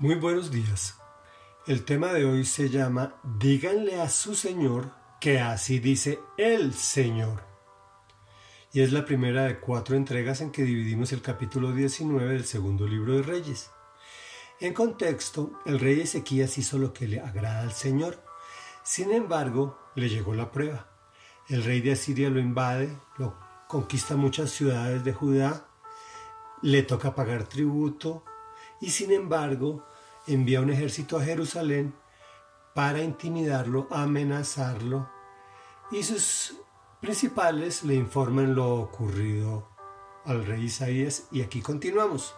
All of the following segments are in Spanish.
Muy buenos días. El tema de hoy se llama Díganle a su Señor que así dice el Señor. Y es la primera de cuatro entregas en que dividimos el capítulo 19 del segundo libro de Reyes. En contexto, el rey Ezequías hizo lo que le agrada al Señor. Sin embargo, le llegó la prueba. El rey de Asiria lo invade, lo conquista muchas ciudades de Judá, le toca pagar tributo, y sin embargo envía un ejército a Jerusalén para intimidarlo, amenazarlo y sus principales le informan lo ocurrido al rey Isaías y aquí continuamos.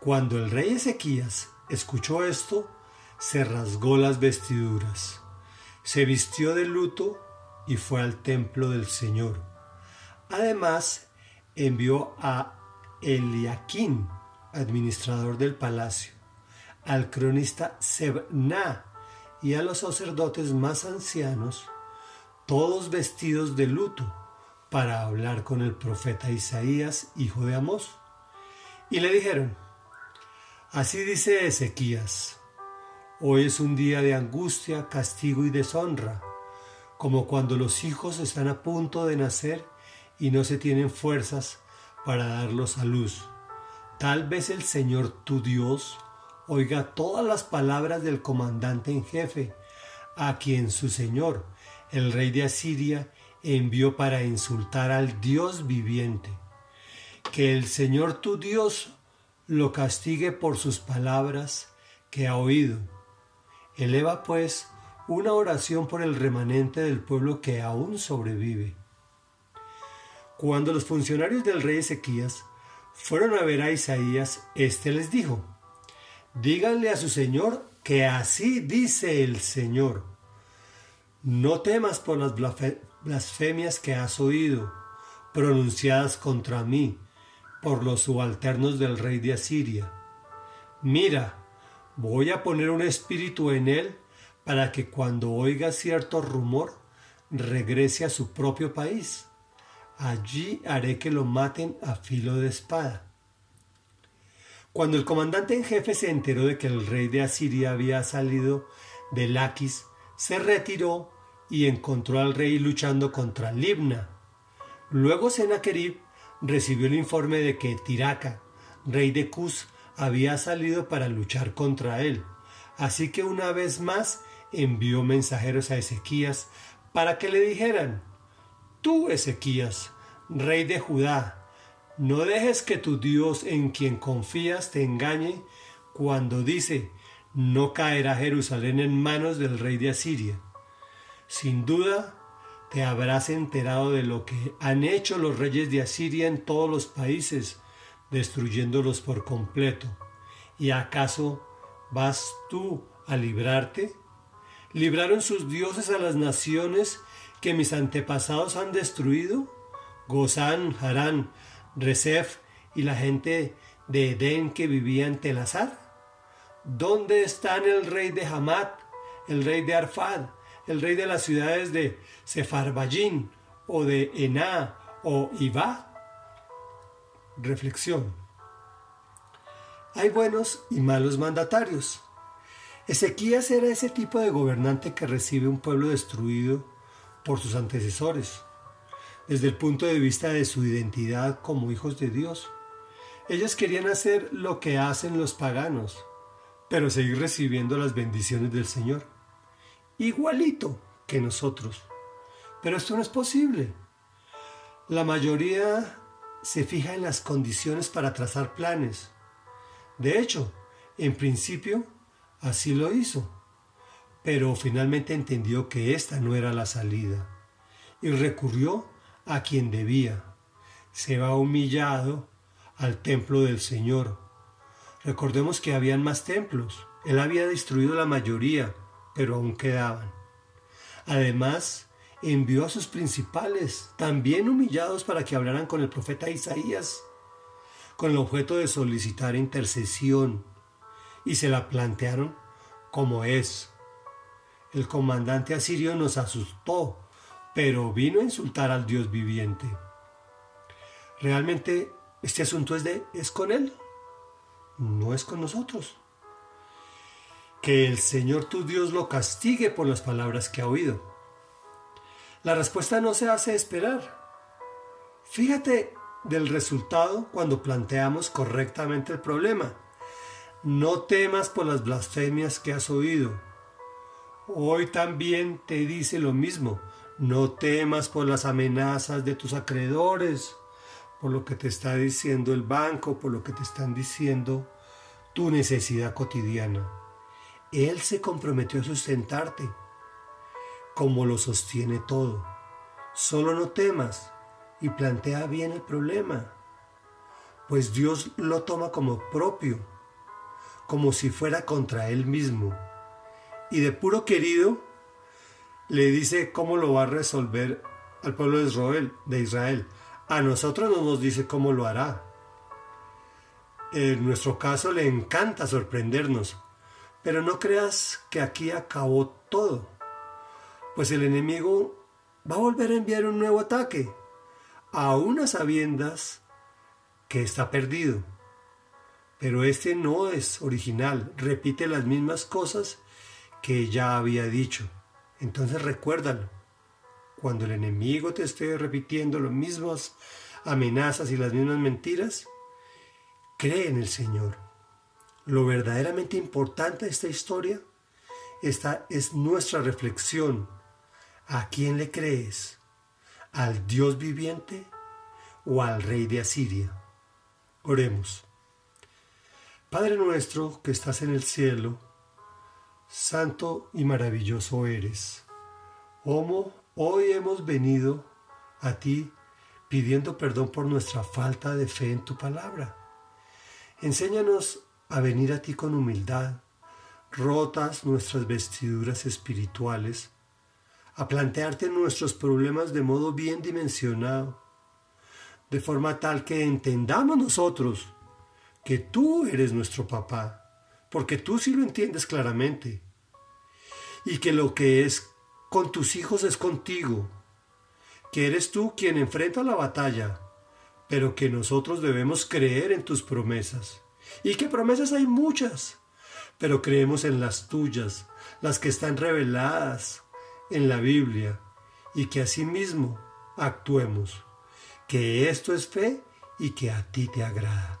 Cuando el rey Ezequías escuchó esto, se rasgó las vestiduras, se vistió de luto y fue al templo del Señor. Además, envió a Eliaquín, administrador del palacio, al cronista Sebna y a los sacerdotes más ancianos, todos vestidos de luto, para hablar con el profeta Isaías, hijo de Amós. Y le dijeron, así dice Ezequías, hoy es un día de angustia, castigo y deshonra, como cuando los hijos están a punto de nacer y no se tienen fuerzas para darlos a luz Tal vez el Señor tu Dios oiga todas las palabras del comandante en jefe, a quien su Señor, el rey de Asiria, envió para insultar al Dios viviente. Que el Señor tu Dios lo castigue por sus palabras que ha oído. Eleva pues una oración por el remanente del pueblo que aún sobrevive. Cuando los funcionarios del rey Ezequías fueron a ver a Isaías, éste les dijo, díganle a su Señor que así dice el Señor. No temas por las blasfemias que has oído, pronunciadas contra mí, por los subalternos del rey de Asiria. Mira, voy a poner un espíritu en él para que cuando oiga cierto rumor regrese a su propio país allí haré que lo maten a filo de espada. Cuando el comandante en jefe se enteró de que el rey de Asiria había salido de Laquis, se retiró y encontró al rey luchando contra Libna. Luego Sennacherib recibió el informe de que Tiraca, rey de Cus, había salido para luchar contra él. Así que una vez más envió mensajeros a Ezequías para que le dijeran Tú, Ezequías, rey de Judá, no dejes que tu Dios en quien confías te engañe cuando dice, no caerá Jerusalén en manos del rey de Asiria. Sin duda, te habrás enterado de lo que han hecho los reyes de Asiria en todos los países, destruyéndolos por completo. ¿Y acaso vas tú a librarte? ¿Libraron sus dioses a las naciones que mis antepasados han destruido? Gozán, Harán, Resef y la gente de Edén que vivía en Telazar? ¿Dónde están el rey de Hamat, el rey de Arfad, el rey de las ciudades de Sefarbayín o de Ená o Ibá? Reflexión. Hay buenos y malos mandatarios. Ezequías era ese tipo de gobernante que recibe un pueblo destruido por sus antecesores, desde el punto de vista de su identidad como hijos de Dios. Ellos querían hacer lo que hacen los paganos, pero seguir recibiendo las bendiciones del Señor, igualito que nosotros. Pero esto no es posible. La mayoría se fija en las condiciones para trazar planes. De hecho, en principio, así lo hizo pero finalmente entendió que esta no era la salida y recurrió a quien debía. Se va humillado al templo del Señor. Recordemos que habían más templos. Él había destruido la mayoría, pero aún quedaban. Además, envió a sus principales, también humillados, para que hablaran con el profeta Isaías, con el objeto de solicitar intercesión, y se la plantearon como es, el comandante asirio nos asustó, pero vino a insultar al Dios viviente. ¿Realmente este asunto es, de, es con él? No es con nosotros. que el Señor tu Dios lo castigue por las palabras que ha oído. La respuesta no se hace esperar. Fíjate del resultado cuando planteamos correctamente el problema. No temas por las blasfemias que has oído. Hoy también te dice lo mismo. No temas por las amenazas de tus acreedores, por lo que te está diciendo el banco, por lo que te están diciendo tu necesidad cotidiana. Él se comprometió a sustentarte, como lo sostiene todo. Solo no temas y plantea bien el problema, pues Dios lo toma como propio, como si fuera contra Él mismo. Y de puro querido, le dice cómo lo va a resolver al pueblo de Israel. A nosotros no nos dice cómo lo hará. En nuestro caso le encanta sorprendernos, pero no creas que aquí acabó todo, pues el enemigo va a volver a enviar un nuevo ataque, a unas sabiendas que está perdido. Pero este no es original, repite las mismas cosas que ya había dicho. Entonces recuérdalo. Cuando el enemigo te esté repitiendo las mismas amenazas y las mismas mentiras, cree en el Señor. Lo verdaderamente importante de esta historia, esta es nuestra reflexión. ¿A quién le crees? ¿Al Dios viviente o al rey de Asiria? Oremos. Padre nuestro que estás en el cielo, santo y maravilloso eres. Homo, hoy hemos venido a ti pidiendo perdón por nuestra falta de fe en tu palabra. Enséñanos a venir a ti con humildad, rotas nuestras vestiduras espirituales, a plantearte nuestros problemas de modo bien dimensionado, de forma tal que entendamos nosotros que tú eres nuestro papá porque tú sí lo entiendes claramente. Y que lo que es con tus hijos es contigo, que eres tú quien enfrenta la batalla, pero que nosotros debemos creer en tus promesas. Y que promesas hay muchas, pero creemos en las tuyas, las que están reveladas en la Biblia, y que asimismo actuemos, que esto es fe y que a ti te agrada.